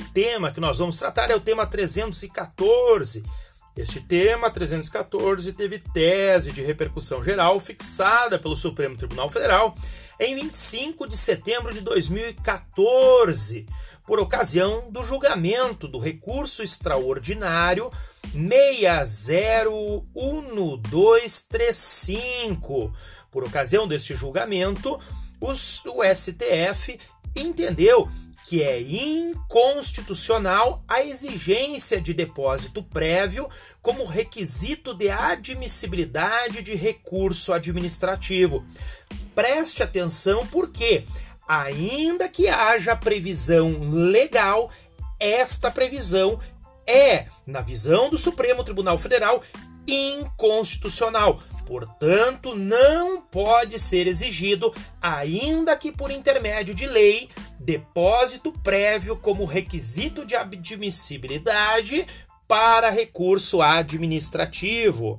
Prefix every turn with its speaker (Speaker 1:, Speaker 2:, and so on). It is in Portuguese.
Speaker 1: tema que nós vamos tratar é o tema 314. Este tema 314 teve tese de repercussão geral fixada pelo Supremo Tribunal Federal em 25 de setembro de 2014, por ocasião do julgamento do recurso extraordinário 601235. Por ocasião deste julgamento, o STF entendeu que é inconstitucional a exigência de depósito prévio como requisito de admissibilidade de recurso administrativo. Preste atenção porque, ainda que haja previsão legal, esta previsão é, na visão do Supremo Tribunal Federal, inconstitucional. Portanto, não pode ser exigido, ainda que por intermédio de lei, depósito prévio como requisito de admissibilidade para recurso administrativo.